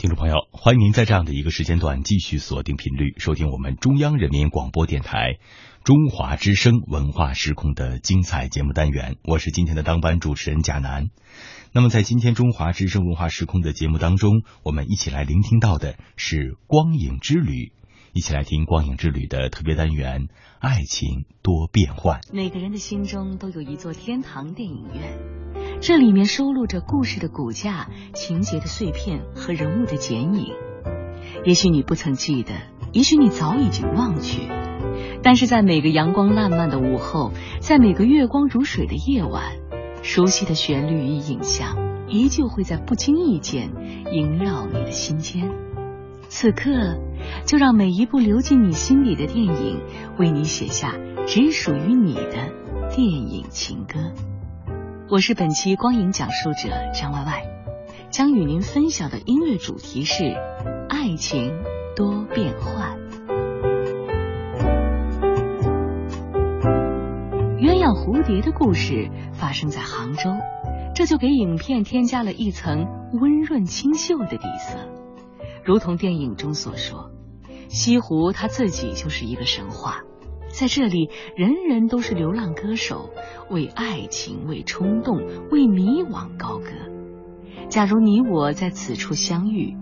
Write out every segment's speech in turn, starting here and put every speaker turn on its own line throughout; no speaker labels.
听众朋友，欢迎您在这样的一个时间段继续锁定频率，收听我们中央人民广播电台中华之声文化时空的精彩节目单元。我是今天的当班主持人贾楠。那么，在今天中华之声文化时空的节目当中，我们一起来聆听到的是《光影之旅》，一起来听《光影之旅》的特别单元《爱情多变幻》。
每个人的心中都有一座天堂电影院。这里面收录着故事的骨架、情节的碎片和人物的剪影。也许你不曾记得，也许你早已经忘却，但是在每个阳光烂漫的午后，在每个月光如水的夜晚，熟悉的旋律与影像依旧会在不经意间萦绕你的心间。此刻，就让每一部流进你心里的电影，为你写下只属于你的电影情歌。我是本期光影讲述者张歪歪，将与您分享的音乐主题是爱情多变幻。鸳鸯蝴蝶的故事发生在杭州，这就给影片添加了一层温润清秀的底色。如同电影中所说，西湖它自己就是一个神话。在这里，人人都是流浪歌手，为爱情、为冲动、为迷惘高歌。假如你我在此处相遇，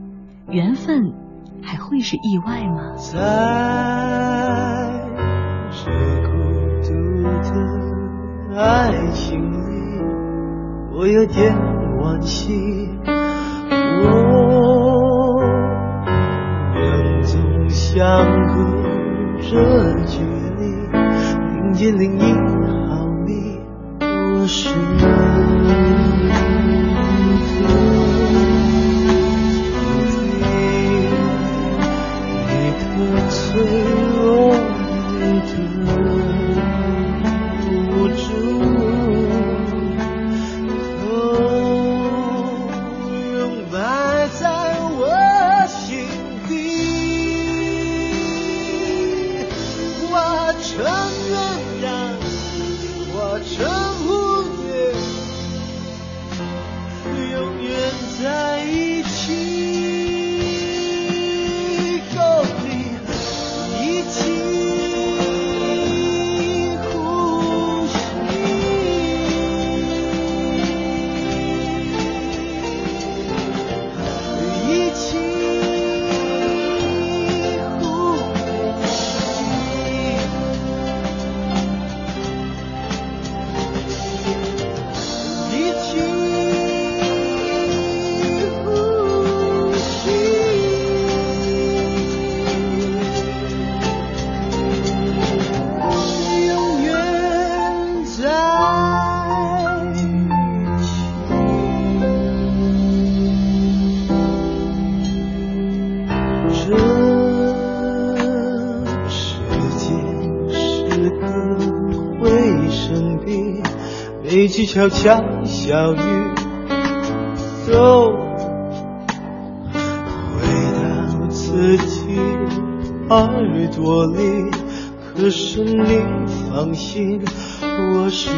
缘分还会是意外吗？
在这孤独的爱情里，我有点惋惜。我们总相隔着距。一零一悄悄小雨都回到自己耳朵里，可是你放心，我是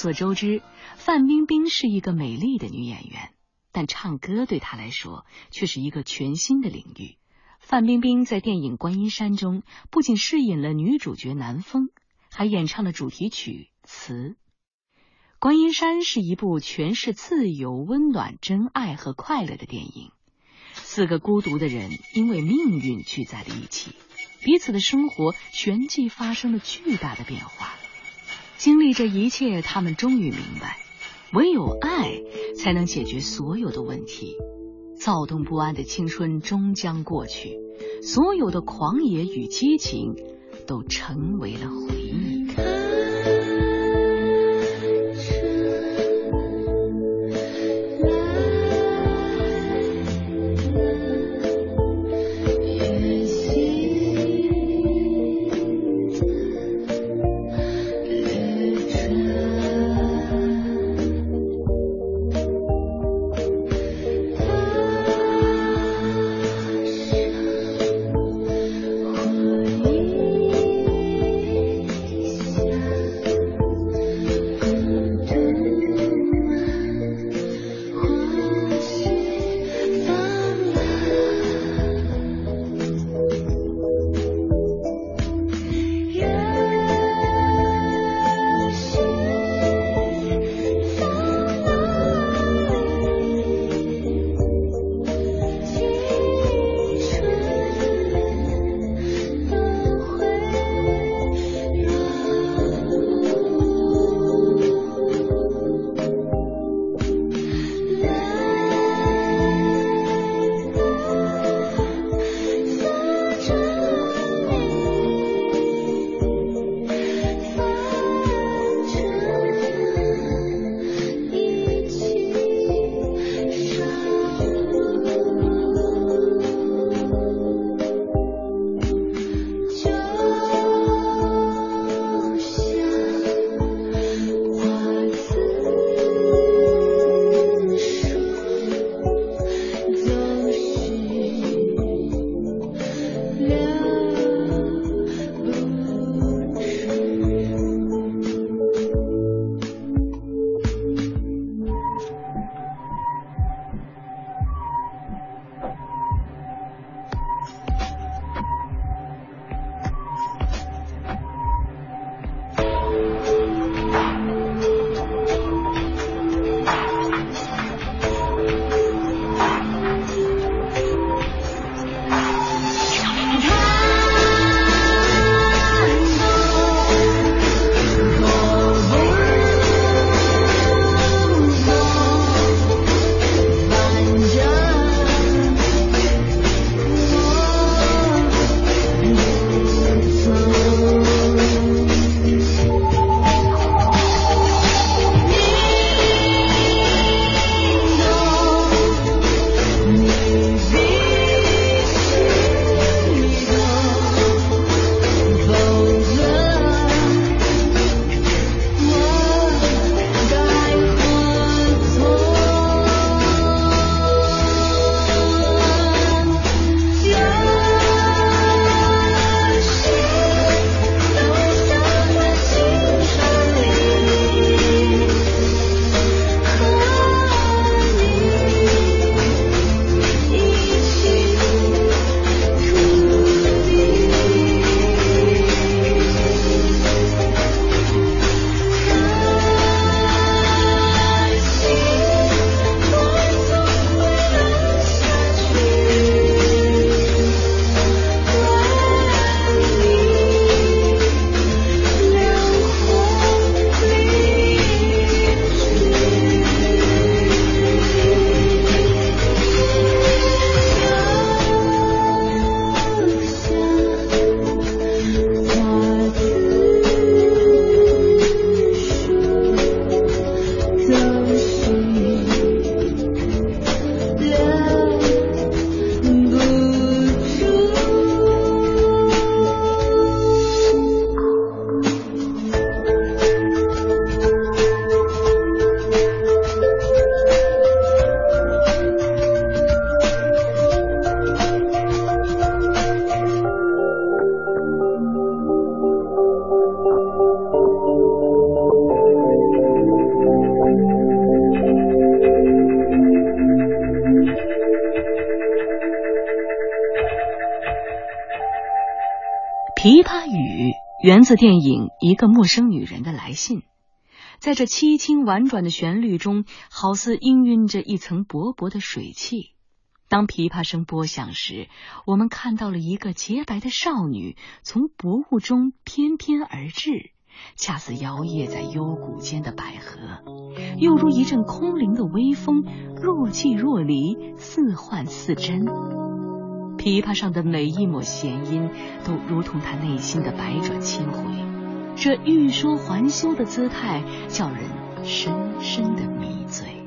所周知，范冰冰是一个美丽的女演员，但唱歌对她来说却是一个全新的领域。范冰冰在电影《观音山》中不仅饰演了女主角南风，还演唱了主题曲词。《观音山》是一部诠释自由、温暖、真爱和快乐的电影。四个孤独的人因为命运聚在了一起，彼此的生活旋即发生了巨大的变化。经历这一切，他们终于明白，唯有爱才能解决所有的问题。躁动不安的青春终将过去，所有的狂野与激情都成为了回忆。琵琶语源自电影《一个陌生女人的来信》，在这凄清婉转的旋律中，好似氤氲着一层薄薄的水汽。当琵琶声拨响时，我们看到了一个洁白的少女从薄雾中翩翩而至，恰似摇曳在幽谷间的百合，又如一阵空灵的微风，若即若离，似幻似真。琵琶上的每一抹弦音，都如同他内心的百转千回，这欲说还休的姿态，叫人深深的迷醉。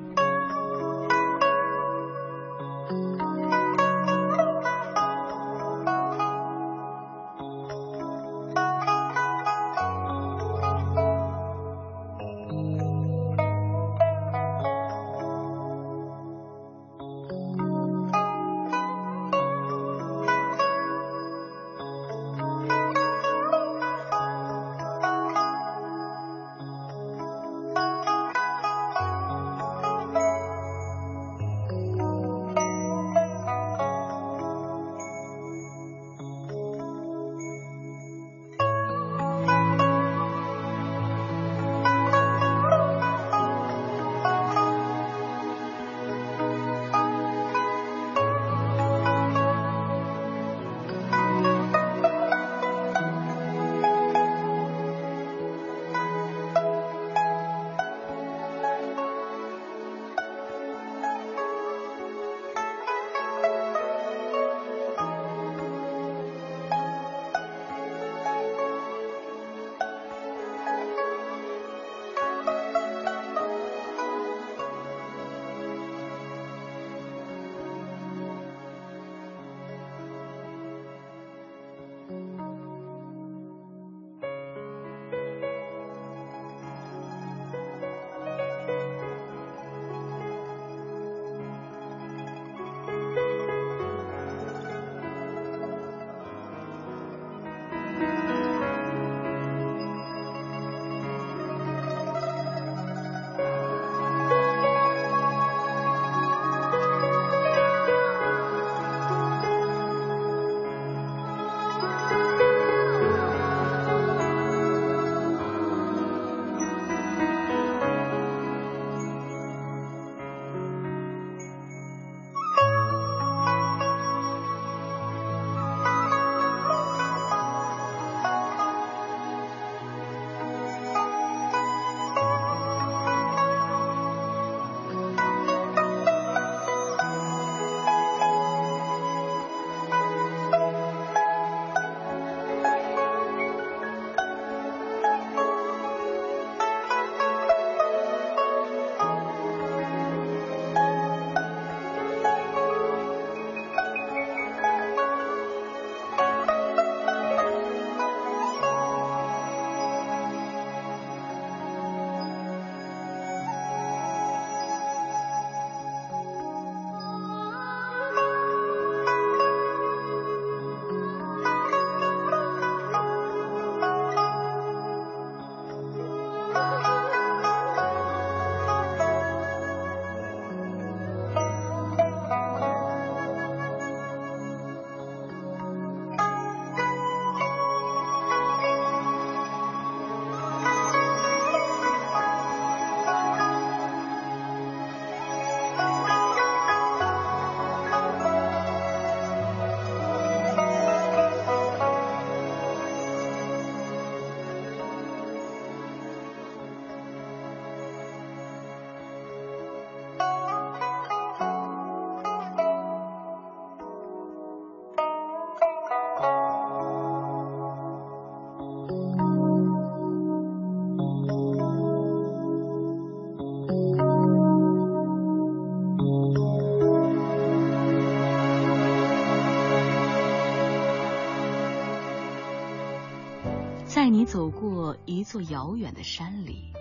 走过一座遥远的山里，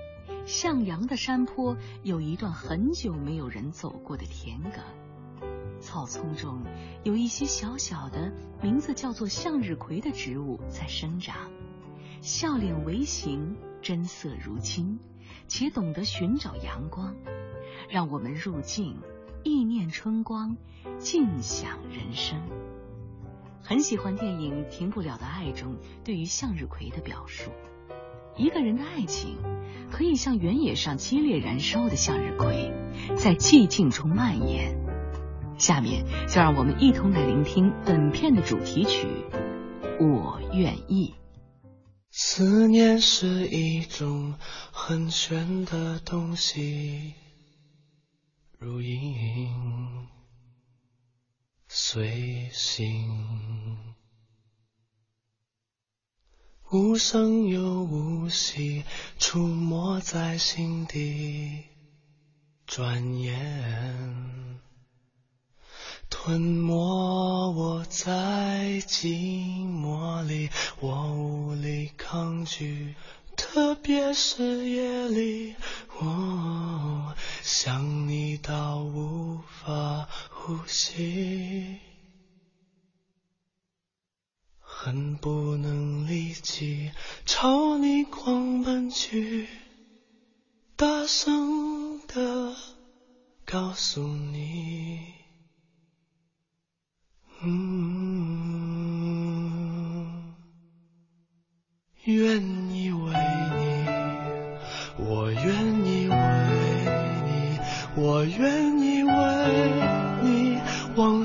向阳的山坡有一段很久没有人走过的田埂，草丛中有一些小小的、名字叫做向日葵的植物在生长，笑脸微型，真色如金，且懂得寻找阳光，让我们入境，意念春光，静享人生。很喜欢电影《停不了的爱》中对于向日葵的表述。一个人的爱情，可以像原野上激烈燃烧的向日葵，在寂静中蔓延。下面就让我们一同来聆听本片的主题曲《我愿意》。
思念是一种很玄的东西，如影随形。无声又无息，出没在心底，转眼吞没我在寂寞里，我无力抗拒，特别是夜里，我想你到无法呼吸。恨不能立即朝你狂奔去，大声的告诉你，嗯，愿意为你，我愿意为你，我愿意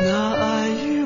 那爱与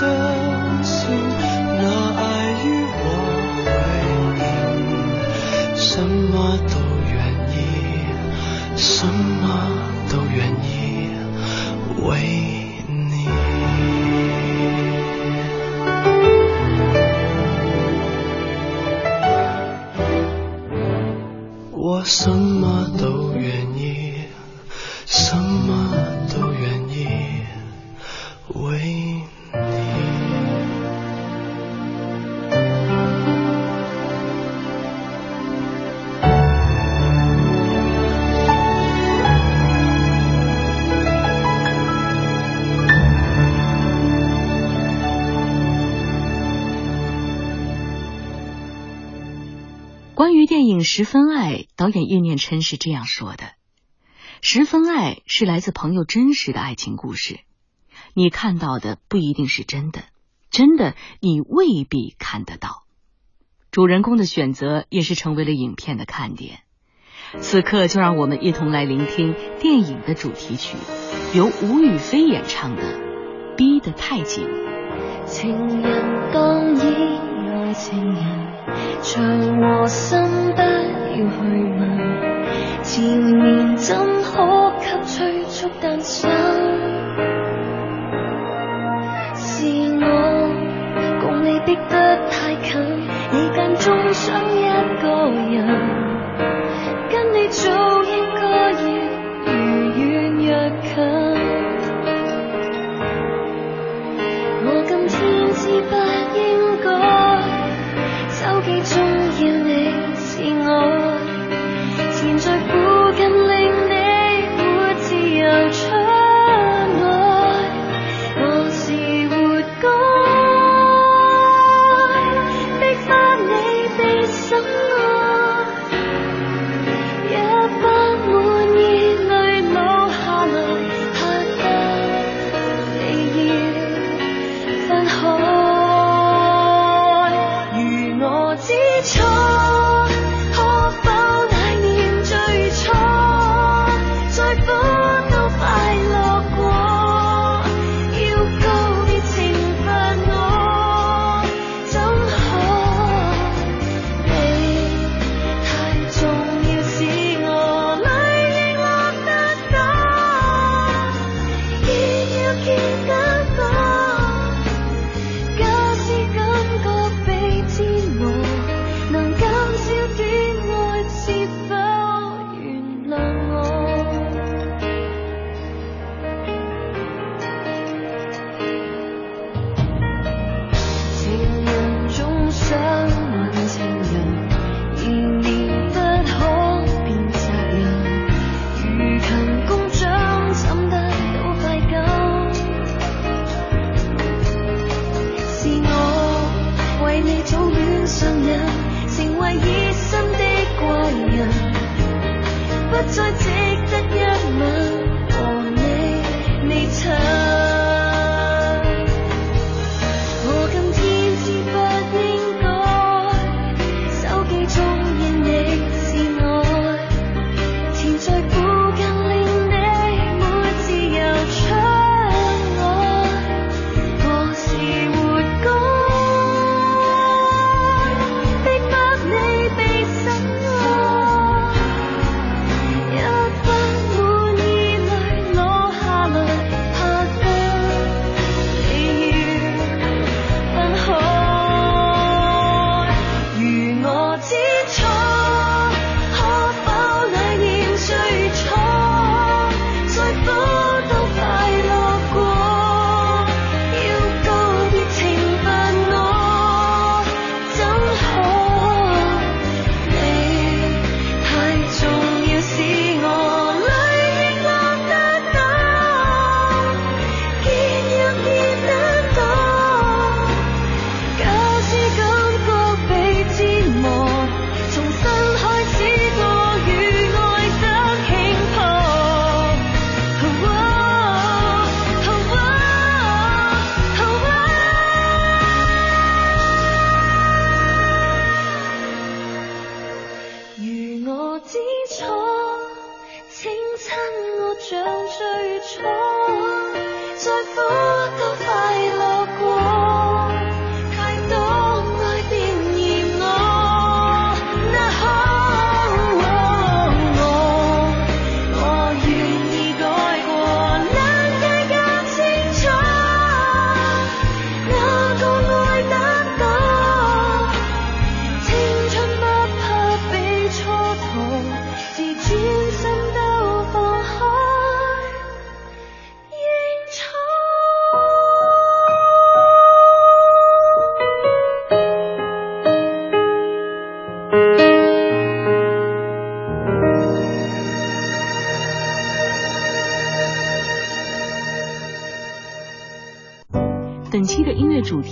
的
十分爱导演叶念琛是这样说的：“十分爱是来自朋友真实的爱情故事，你看到的不一定是真的，真的你未必看得到。主人公的选择也是成为了影片的看点。此刻就让我们一同来聆听电影的主题曲，由吴雨霏演唱的《逼得太紧》。
情人当然爱情人。”墙和心不要去问。缠绵怎可给催促
诞生是我共你逼得太近你间中想一个人跟你
做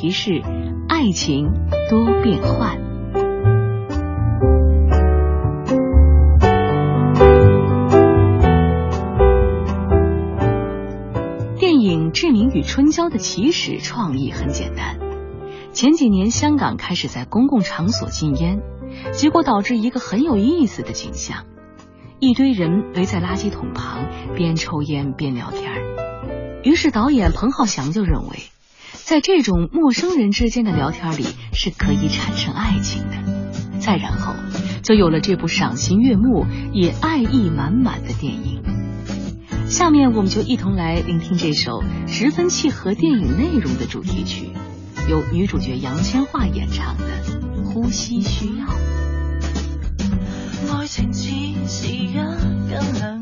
提示爱情多变幻。电影志明与春娇的起始创意很简单。前几年香港开始在公共场所禁烟结果导致一个很有意思的景象。一堆人围在垃圾桶旁边抽烟边聊天于是导演彭浩翔就认为在这种陌生人之间的聊天里，是可以产生爱情的。再然后就有了这部赏心悦目也爱意满满的电影。下面我们就一同来聆听这首十分契合电影内容的主题曲，由女主角杨千嬅演唱的《呼吸需要
爱情，只是一根
梁。》。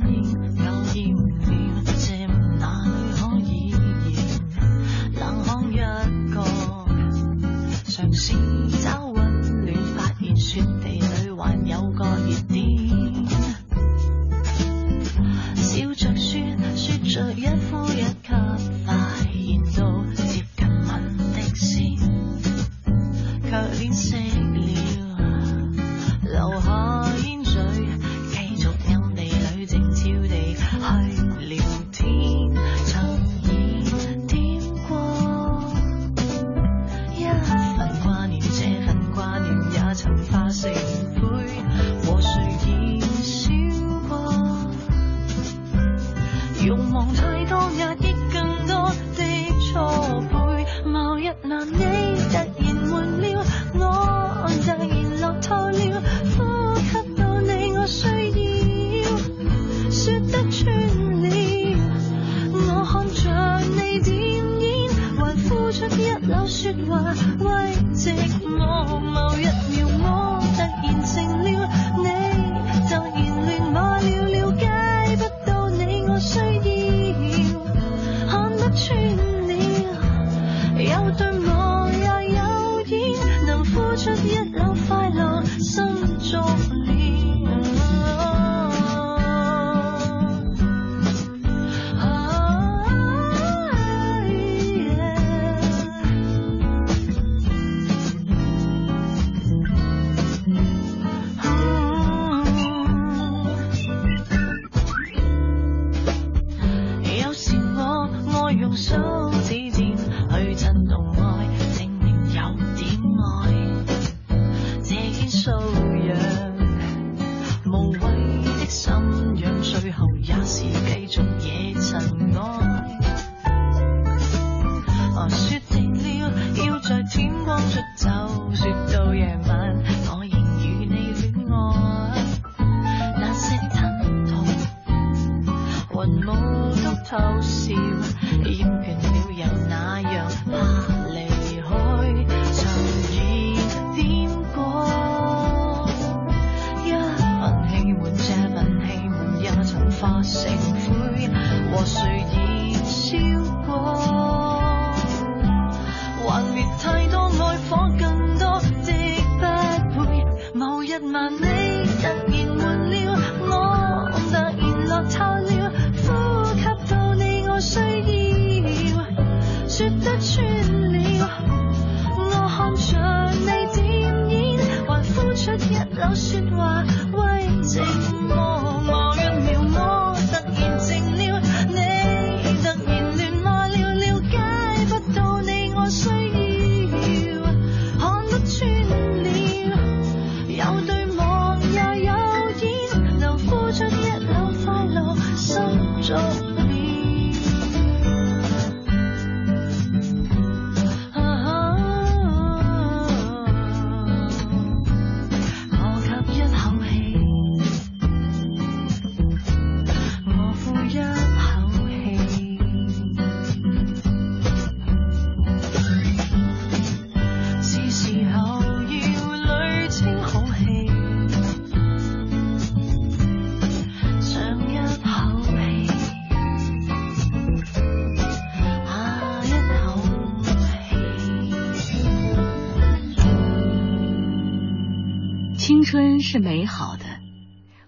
美好的，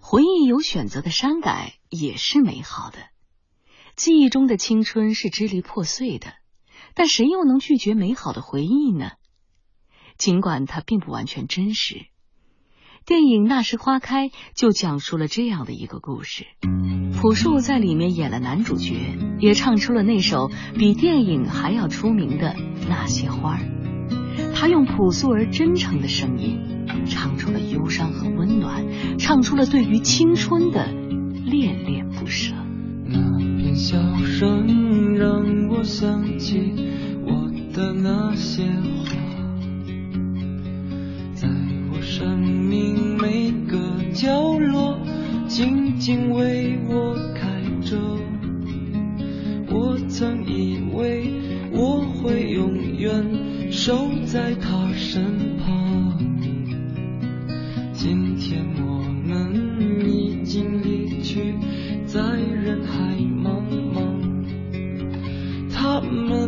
回忆有选择的删改也是美好的。记忆中的青春是支离破碎的，但谁又能拒绝美好的回忆呢？尽管它并不完全真实。电影《那时花开》就讲述了这样的一个故事。朴树在里面演了男主角，也唱出了那首比电影还要出名的《那些花儿》。他用朴素而真诚的声音唱出了忧伤和温暖唱出了对于青春的恋恋不舍。
那片笑声让我想起我的那些花在我生命每个角落静静为我开着。我曾以为我会永远守在他身旁。今天我们已经离去，在人海茫茫，他们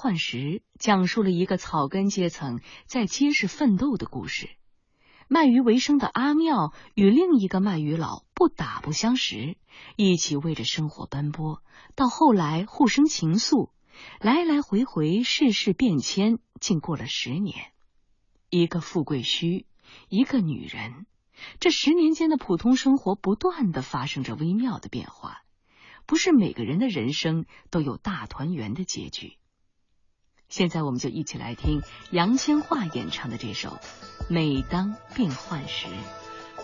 幻时》讲述了一个草根阶层在街市奋斗的故事。卖鱼为生的阿妙与另一个卖鱼佬不打不相识，一起为着生活奔波，到后来互生情愫，来来回回，世事变迁，竟过了十年。一个富贵须，一个女人，这十年间的普通生活不断的发生着微妙的变化。不是每个人的人生都有大团圆的结局。现在我们就一起来听杨千嬅演唱的这首《每当变幻时》。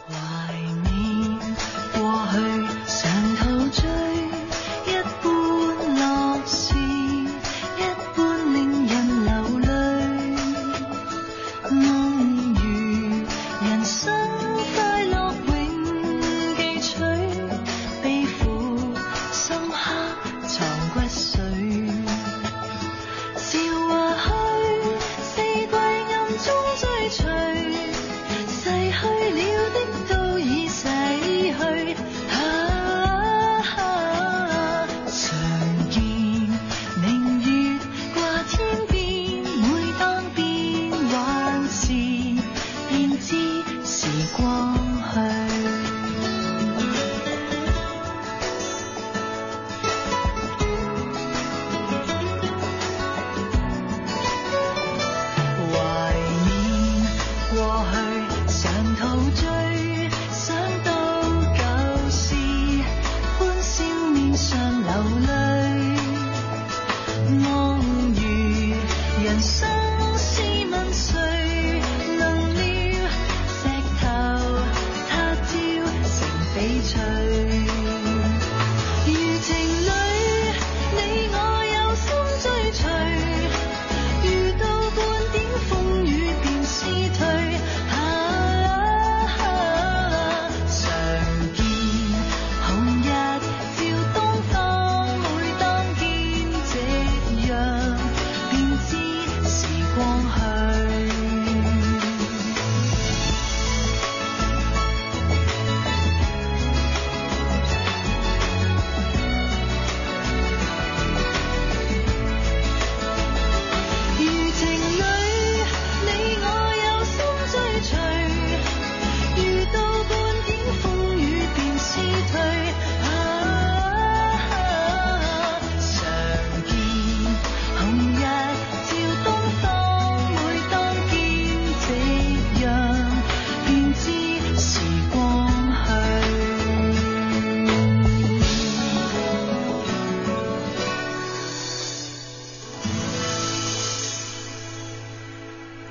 怀念过去，上頭追，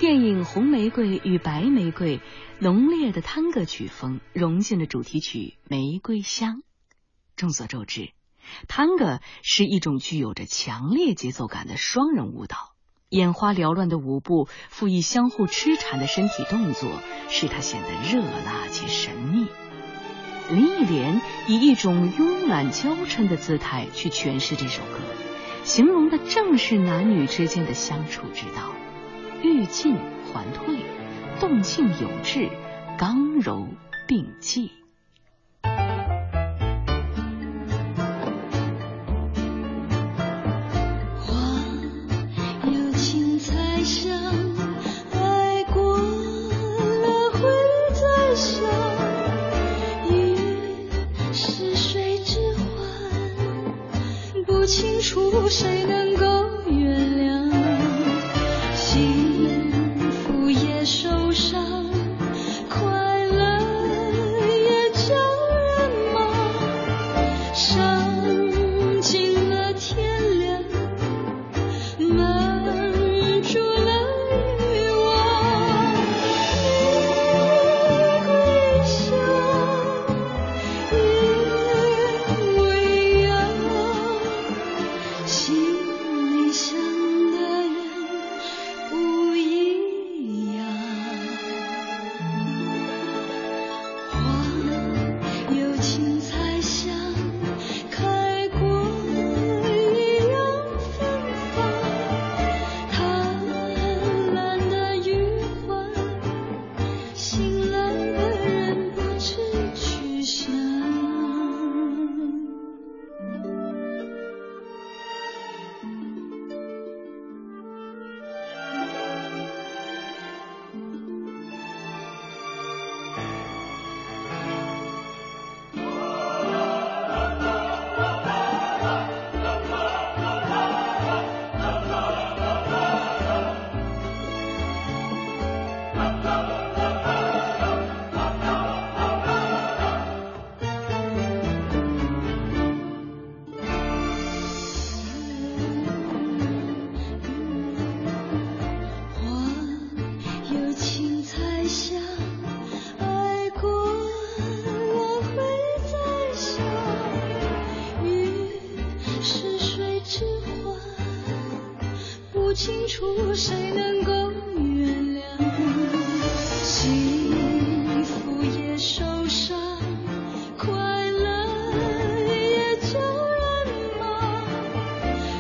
电影《红
玫瑰与白玫瑰，浓烈的探戈曲风融进了主题曲《玫瑰香》。众所周知，探戈是一种具有着强烈节奏感的双人舞蹈，眼花缭乱的舞步赋予相互痴缠的身体动作，使它显得热辣且神秘。林忆莲以一种慵懒娇嗔的姿态去诠释这首歌，形容的正是男女之间的相处之道，欲进。还退，动静有致，刚柔并济。
花有情才香，爱过了会再想。雨是水之欢，不清楚谁能够原谅。心。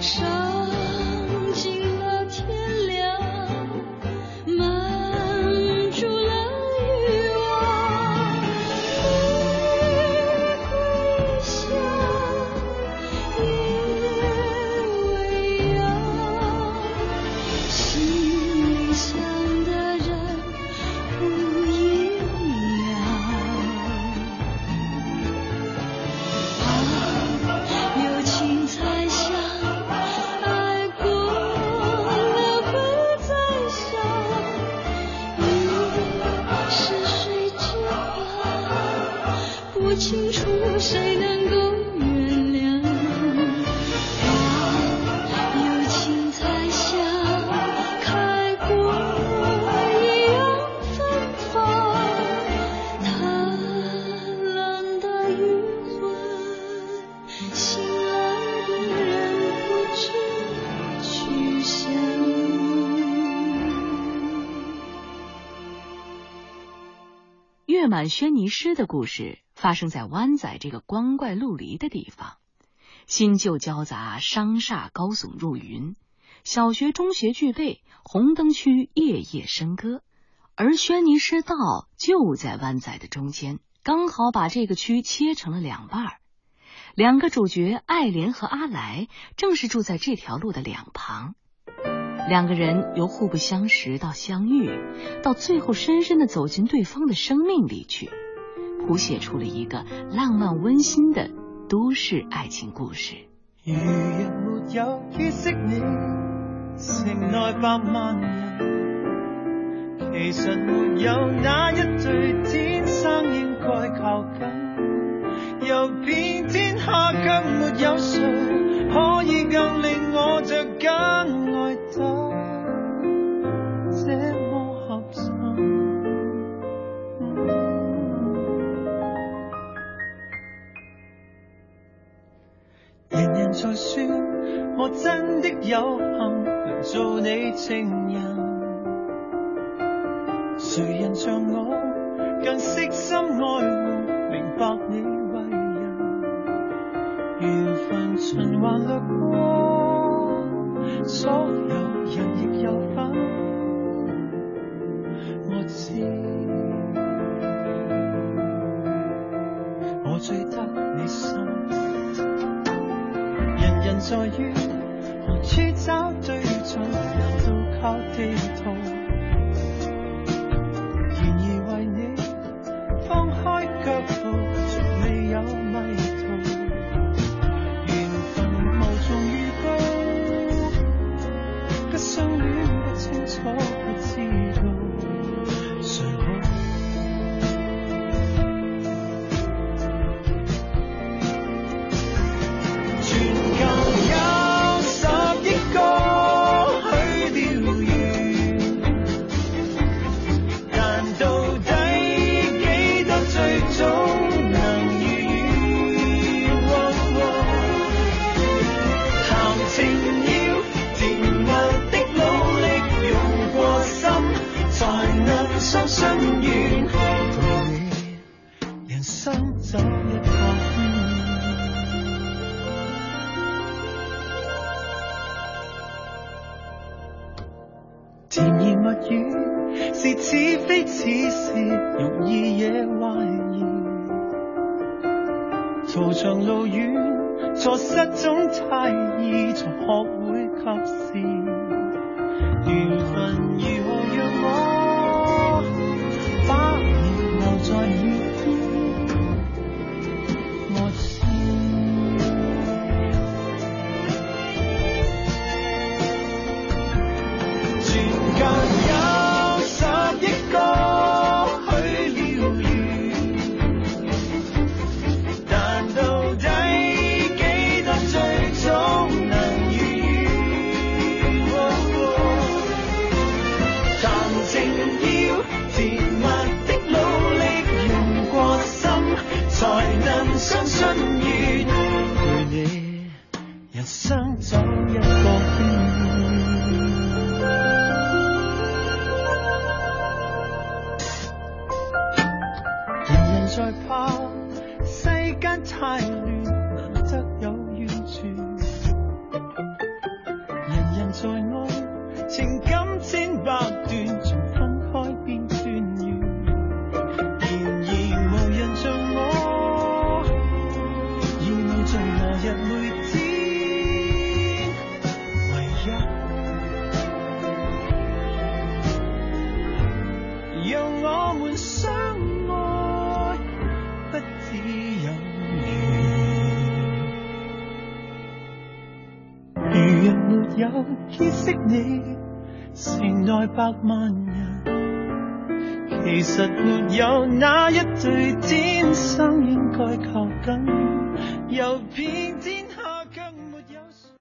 生。满轩尼诗的故事发生在湾仔这个光怪陆离的地方，新旧交杂，商厦高耸入云，小学、中学具备，红灯区夜夜笙歌，而轩尼诗道就在湾仔的中间，刚好把这个区切成了两半儿。两个主角爱莲和阿来正是住在这条路的两旁。两个人由互不相识到相遇，到最后深深的走进对方的生命里去，谱写出了一个浪漫温馨的都市爱情故事。
如若没有结识你，城内百万人，其实没有哪一对天生应该靠近，又偏天下却没有谁可以更令我着紧爱人在说，我真的有幸能做你情人。谁人像我更悉心爱护，明白你为人。缘分循環掠過，所有人亦有份。我知，我最得你心。在于何處找对象，難道靠城內